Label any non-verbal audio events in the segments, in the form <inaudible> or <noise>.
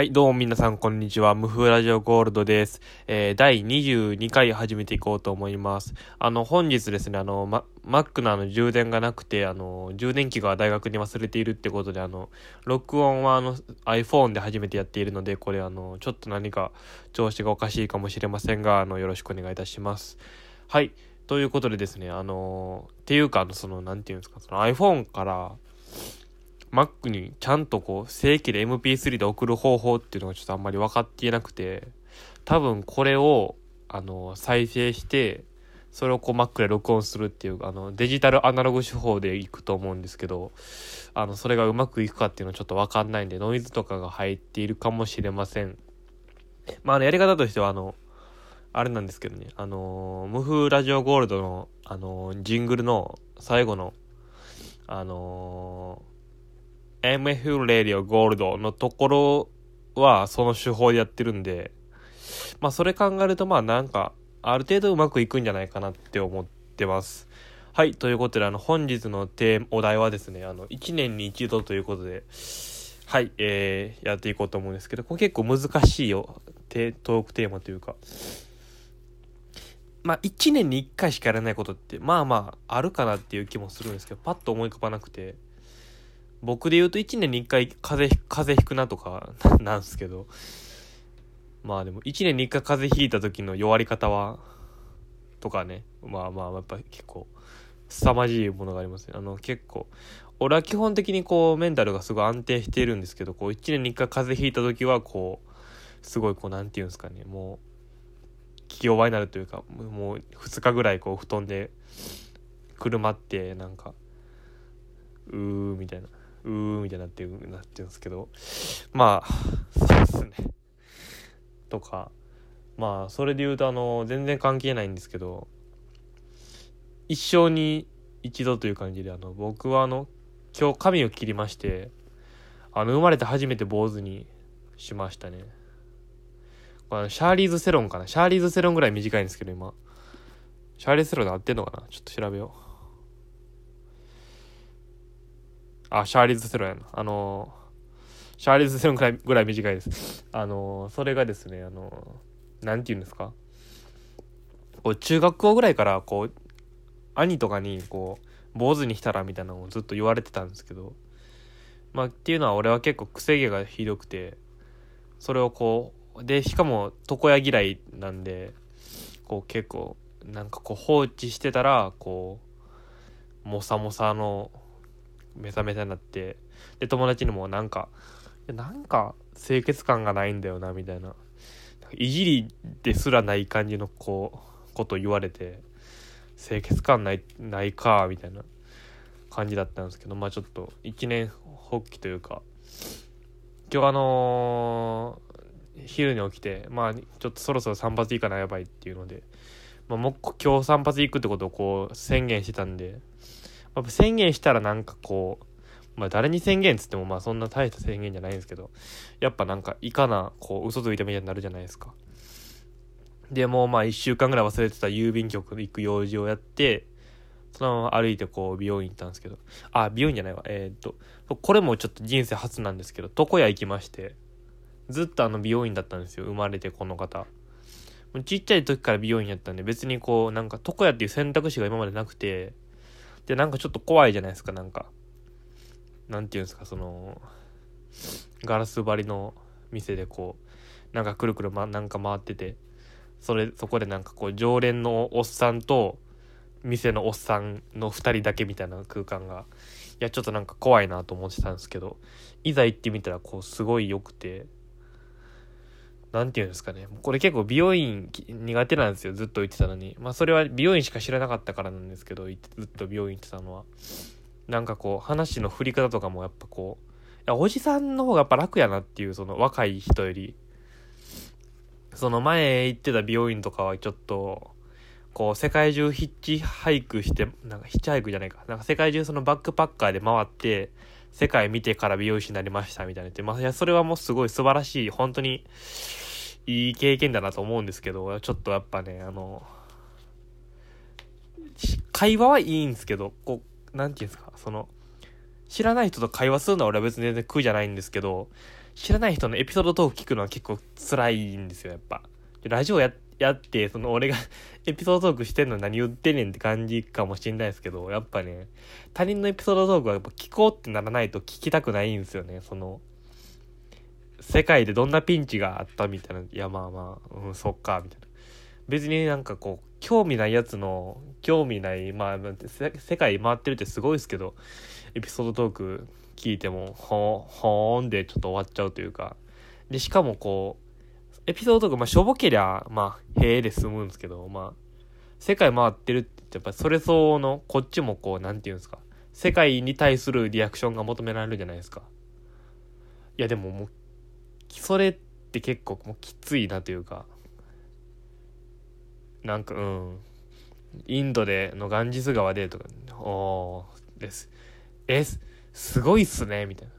はい、どうも皆さん、こんにちは。無風ラジオゴールドです。えー、第22回始めていこうと思います。あの、本日ですね、あの、ま、Mac のあの、充電がなくて、あの、充電器が大学に忘れているってことで、あの、録音はあの、iPhone で初めてやっているので、これあの、ちょっと何か調子がおかしいかもしれませんが、あの、よろしくお願いいたします。はい。ということでですね、あの、っていうか、あの、その、なんていうんですか、その iPhone から、Mac にちゃんとこう正規で MP3 で送る方法っていうのがちょっとあんまり分かっていなくて多分これをあの再生してそれをこう Mac で録音するっていうあのデジタルアナログ手法でいくと思うんですけどあのそれがうまくいくかっていうのはちょっと分かんないんでノイズとかが入っているかもしれません。まあ、のやり方としてはあのあれなんですけどねあの無風ラジオゴールドのあのジングルの最後のあの MF レディオゴールドのところはその手法でやってるんで、まあそれ考えるとまあなんかある程度うまくいくんじゃないかなって思ってます。はい、ということであの本日のテーマお題はですね、あの1年に一度ということで、はい、えー、やっていこうと思うんですけど、これ結構難しいよ、トークテーマというか。まあ1年に1回しかやらないことってまあまああるかなっていう気もするんですけど、パッと思い浮かばなくて。僕で言うと1年に1回風邪、風邪ひくなとか <laughs> なんですけど、まあでも1年に1回風邪ひいた時の弱り方は、とかね、まあまあやっぱ結構、凄まじいものがありますね。あの結構、俺は基本的にこうメンタルがすごい安定しているんですけど、こう1年に1回風邪ひいた時はこう、すごいこうなんて言うんですかね、もう、気弱になるというか、もう2日ぐらいこう布団でくるまってなんか、うーみたいな。うーみたいになってるなってるんですけどまあそうですね。とかまあそれで言うとあの全然関係ないんですけど一生に一度という感じであの僕はあの今日髪を切りましてあの生まれて初めて坊主にしましたね。これシャーリーズセロンかな？シャーリーズセロンぐらい短いんですけど今。シャーリーズセロンで合ってんのかな？ちょっと調べよう。あ、シャーリーズセロやな。あのシャーリーズセロンぐらいぐらい短いです。あのそれがですね、あのなんて言うんですか？こう中学校ぐらいからこう兄とかにこう坊主にしたらみたいなのをずっと言われてたんですけどまあっていうのは俺は結構癖毛がひどくてそれをこうでしかも床屋嫌いなんでこう結構なんかこう放置してたらこうもさもさのめさめさになってで友達にもなんかなんか清潔感がないんだよなみたいな。いじりですらない感じのこうこと言われて清潔感ないないかみたいな感じだったんですけどまあちょっと一年発起というか今日あのー、昼に起きてまあちょっとそろそろ散髪行かなやばいっていうので、まあ、もう今日散髪行くってことをこう宣言してたんでまあ、宣言したらなんかこう、まあ誰に宣言つってもまあそんな大した宣言じゃないんですけど、やっぱなんかいかな、こう嘘ついたみたいになるじゃないですか。で、もうまあ一週間ぐらい忘れてた郵便局行く用事をやって、そのまま歩いてこう美容院行ったんですけど、あ、美容院じゃないわ。えー、っと、これもちょっと人生初なんですけど、床屋行きまして、ずっとあの美容院だったんですよ。生まれてこの方。ちっちゃい時から美容院やったんで、別にこう、なんか床屋っていう選択肢が今までなくて、で、なんかちょっと怖いじゃないですか、なんか。なんていうんですか、その、ガラス張りの店でこう、なんかくるくる、ま、なんか回ってて、それ、そこでなんかこう、常連のおっさんと、店のおっさんの2人だけみたいな空間が、いや、ちょっとなんか怖いなと思ってたんですけど、いざ行ってみたら、こう、すごい良くて、何て言うんですかね。これ結構美容院苦手なんですよ。ずっと言ってたのに。まあそれは美容院しか知らなかったからなんですけど、ずっと美容院行ってたのは。なんかこう、話の振り方とかもやっぱこう、いや、おじさんの方がやっぱ楽やなっていう、その若い人より。その前行ってた美容院とかはちょっと、こう、世界中ヒッチハイクして、なんかヒッチハイクじゃないか。なんか世界中そのバックパッカーで回って、世界見てから美容師になりましたみたいなって、まあ、いや、それはもうすごい素晴らしい、本当に、いい経験だなと思うんですけど、ちょっとやっぱね、あの、会話はいいんですけど、こう、なんていうんですか、その、知らない人と会話するのは俺は別に全然苦じゃないんですけど、知らない人のエピソードトーク聞くのは結構辛いんですよ、やっぱ。ラジオややって、その俺が <laughs> エピソードトークしてんの何言ってんねんって感じかもしんないですけど、やっぱね、他人のエピソードトークはやっぱ聞こうってならないと聞きたくないんですよね、その、世界でどんなピンチがあったみたいな、いやまあまあ、うん、そっか、みたいな。別になんかこう、興味ないやつの、興味ない、まあ、世界回ってるってすごいですけど、エピソードトーク聞いても、ほほーんでちょっと終わっちゃうというか、で、しかもこう、エピソードとか、まあ、しょぼけりゃ、まあ、へえで済むんですけど、まあ、世界回ってるってやっぱそれ相応の、こっちもこう、なんていうんですか、世界に対するリアクションが求められるじゃないですか。いや、でももう、それって結構もうきついなというか、なんか、うん、インドでのガンジス川でとか、おー、です。え、すごいっすね、みたいな。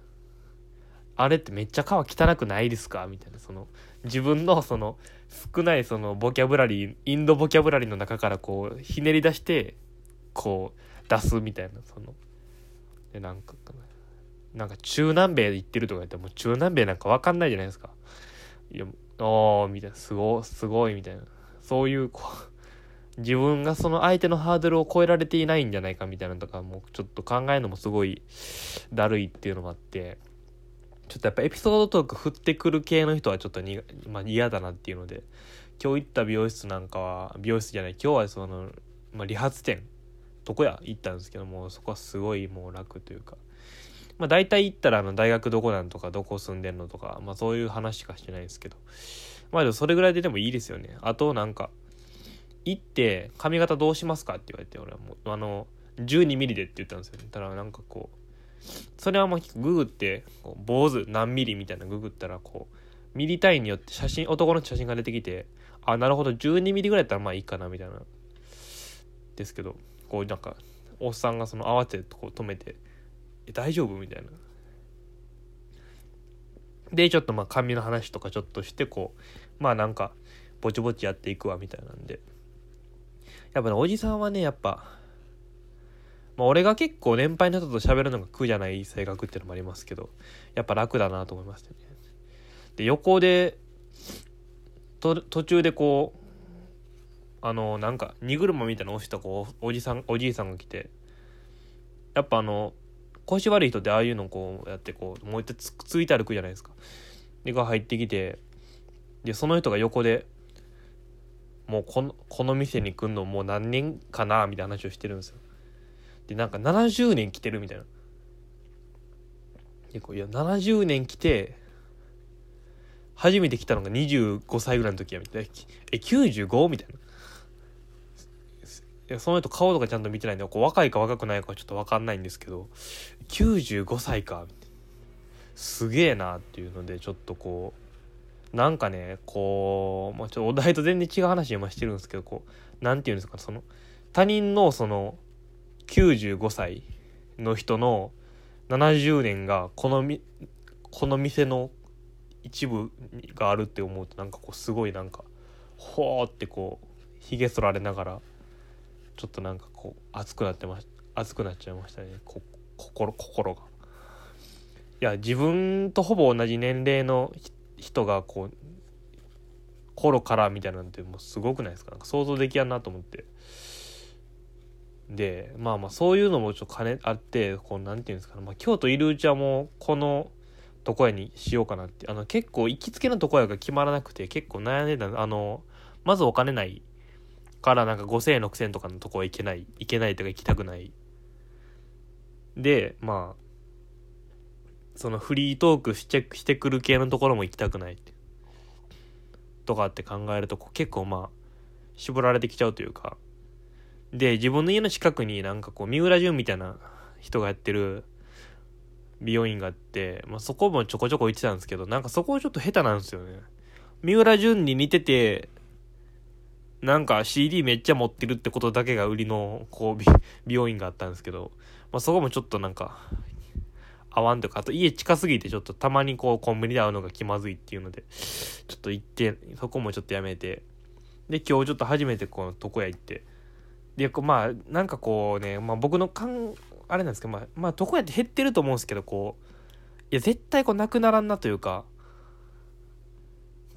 あれってめっちゃ川汚くないですかみたいな、その、自分のその少ないそのボキャブラリーインドボキャブラリーの中からこうひねり出してこう出すみたいなその。でなんかなんか中南米行ってるとか言ってもう中南米なんか分かんないじゃないですか。いやおーみたいな。すごすごいみたいな。そういうこう自分がその相手のハードルを超えられていないんじゃないかみたいなのとかもちょっと考えるのもすごいだるいっていうのもあって。ちょっとやっぱエピソードトーク振ってくる系の人はちょっとに、まあ、嫌だなっていうので今日行った美容室なんかは美容室じゃない今日はその、まあ、理髪店どこや行ったんですけどもそこはすごいもう楽というかまあ大体行ったらあの大学どこなんとかどこ住んでんのとかまあそういう話しかしてないですけどまあでもそれぐらいででもいいですよね。あとなんか行って髪型どうしますかって言われて俺はもうあの12ミリでって言ったんですよね。ただなんかこうそれはもうググってこう坊主何ミリみたいなググったらこうミリ単位によって写真男の写真が出てきてあなるほど12ミリぐらいやったらまあいいかなみたいなですけどこうなんかおっさんがその慌ててこう止めて「え大丈夫?」みたいな。でちょっとまあ髪の話とかちょっとしてこうまあなんかぼちぼちやっていくわみたいなんでやっぱねおじさんはねやっぱまあ、俺が結構年配の人と喋るのが苦じゃない性格っていうのもありますけど、やっぱ楽だなと思いましたね。で、横で、と途中でこう、あの、なんか、荷車みたいなの押したこう、おじさん、おじいさんが来て、やっぱあの、腰悪い人ってああいうのこうやってこう、もう一回つついて歩くじゃないですか。で、が入ってきて、で、その人が横で、もうこの、この店に来んのもう何年かなみたいな話をしてるんですよ。でなんか70年来てるみたいな。結構いや70年来て初めて来たのが25歳ぐらいの時やみたいな。え 95? みたいな。いやその人顔とかちゃんと見てないんでこう若いか若くないかはちょっと分かんないんですけど95歳かすげえなっていうのでちょっとこうなんかねこう、まあ、ちょっとお題と全然違う話今してるんですけどこう何て言うんですかその他人のその95歳の人の70年がこのみこの店の一部があるって思うとなんかこうすごいなんかほーってこうひげ剃られながらちょっとなんかこう熱くなってま熱くなっちゃいましたね心心が。いや自分とほぼ同じ年齢の人がこう頃からみたいなんてもうすごくないですか？なんか想像できやんなと思って。でまあまあそういうのもちょっと兼ねあってこうなんていうんですかね、まあ、京都いるうちはもうこの床屋にしようかなって。あの結構行きつけの床屋が決まらなくて結構悩んでたあのまずお金ないからなんか5000円6000円とかのとこは行けない行けないとか行きたくない。でまあそのフリートークしてしてくる系のところも行きたくないとかって考えると結構まあ絞られてきちゃうというか。で、自分の家の近くになんかこう、三浦淳みたいな人がやってる美容院があって、まあ、そこもちょこちょこ行ってたんですけど、なんかそこちょっと下手なんですよね。三浦淳に似てて、なんか CD めっちゃ持ってるってことだけが売りの、こう、<laughs> 美容院があったんですけど、まあ、そこもちょっとなんか、合わんとか、あと家近すぎてちょっとたまにこうコンビニで会うのが気まずいっていうので、ちょっと行って、そこもちょっとやめて、で、今日ちょっと初めてこの床屋行って、でまあなんかこうね、まあ、僕のかんあれなんですけどまあまあどこやって減ってると思うんですけどこういや絶対こうなくならんなというか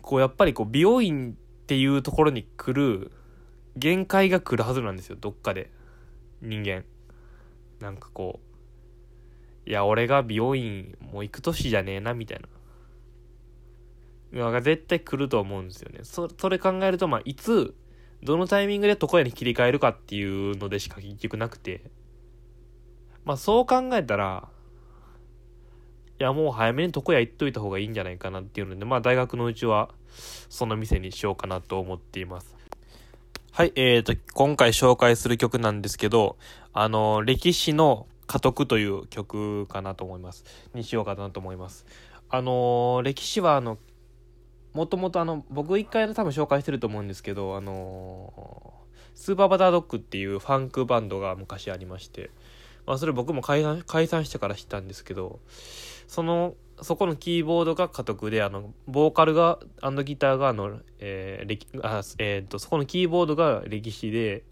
こうやっぱりこう美容院っていうところに来る限界が来るはずなんですよどっかで人間。なんかこういや俺が美容院もう行く年じゃねえなみたいな。が絶対来ると思うんですよね。そそれ考えるとまあいつどのタイミングで床屋に切り替えるかっていうのでしか結局なくてまあそう考えたらいやもう早めに床屋行っといた方がいいんじゃないかなっていうのでまあ大学のうちはその店にしようかなと思っていますはい、えーと、今回紹介する曲なんですけど、あの、歴史の家督という曲かなと思います。にしようかなと思います。あの、歴史は、あの、もともとあの、僕一回多分紹介してると思うんですけど、あの、スーパーバタードッグっていうファンクバンドが昔ありまして、まあそれ僕も解散解散してから知ったんですけど、そのそこのキーボードが家督で、あの、ボーカルが、アンドギターが、あの、えー、歴、あ、えっ、と、そこのキーボードが歴史で、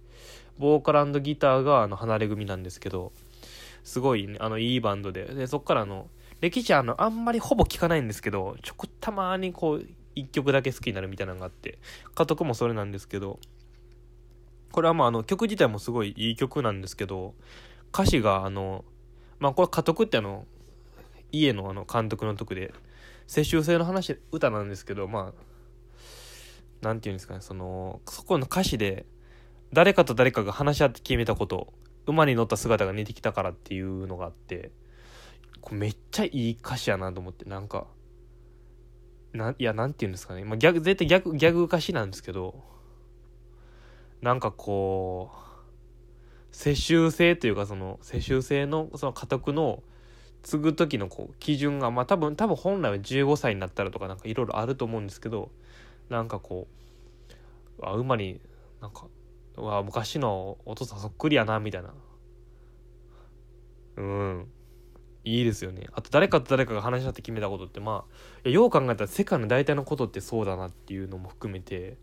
ボーカルアンドギターが、あの、離れ組なんですけど、すごい、ね、あの、いいバンドで、で、そっからあの、歴史あの、あんまりほぼ聞かないんですけど、ちょこたまにこう、一曲だけ好きになるみたいなのがあって、家督もそれなんですけど、これはまあ、あの、曲自体もすごいいい曲なんですけど、歌詞があの、まあこれ家督ってあの、家のあの監督のとこで世襲制の話歌なんですけどまあ何て言うんですかねそのそこの歌詞で誰かと誰かが話し合って決めたこと馬に乗った姿が似てきたからっていうのがあってこれめっちゃいい歌詞やなと思ってなんかないや何て言うんですかね、まあ、逆絶対逆ギャグ歌詞なんですけどなんかこう世襲制というかその世襲制のその家督の継ぐ時のこう基準がまあ多分多分本来は15歳になったらとかなんかいろいろあると思うんですけどなんかこうあ馬になんかわ昔のお父さんそっくりやなみたいな。うん。いいですよね。あと誰かと誰かが話し合って決めたことってまあよう考えたら世界の大体のことってそうだなっていうのも含めて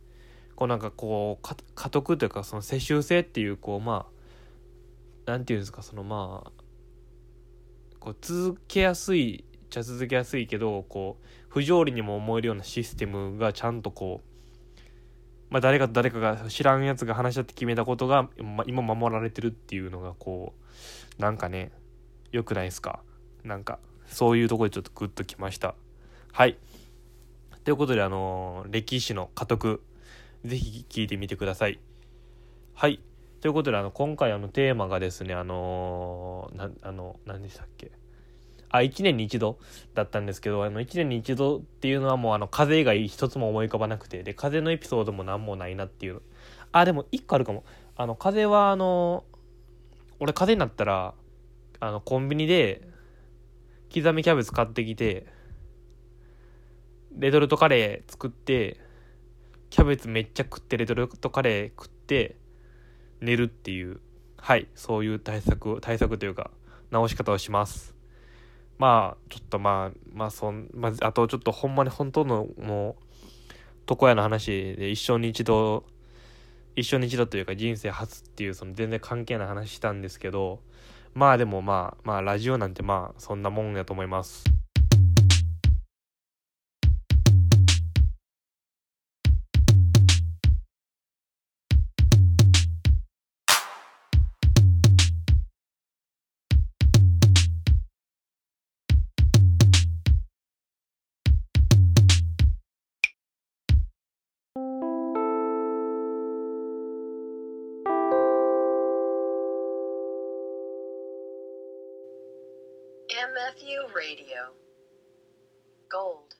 こうなんかこう家督というかその世襲制っていうこうまあなんていうんですかそのまあこう続けやすいっちゃ続けやすいけどこう不条理にも思えるようなシステムがちゃんとこう、まあ、誰かと誰かが知らんやつが話し合って決めたことが、ま、今守られてるっていうのがこうなんかね良くないですか？なんかそういうとこでちょっとグッときました。はい。ということであの歴史の家督ぜひ聞いてみてください。はい。ということで、あの、今回あのテーマがですね、あのー、な、あの、何でしたっけ？あ、1年に一度だったんですけど、あの、1年に一度っていうのはもう、あの、風以外一つも思い浮かばなくて、で、風のエピソードも何もないなっていう。あ、でも、1個あるかも。あの、風は、あの、俺、風になったら、あの、コンビニで、刻みキャベツ買ってきて、レトルトカレー作って、キャベツめっちゃ食ってレトルトカレー食って寝るっていうはいそういう対策対策というか直し方をします。まあちょっとまあまあそん、まあ、あとちょっとほんまに本当のもう床屋の話で一生に一度一生に一度というか人生初っていうその全然関係ない話したんですけどまあでもまあまあラジオなんてまあそんなもんやと思います。MFU Radio. Gold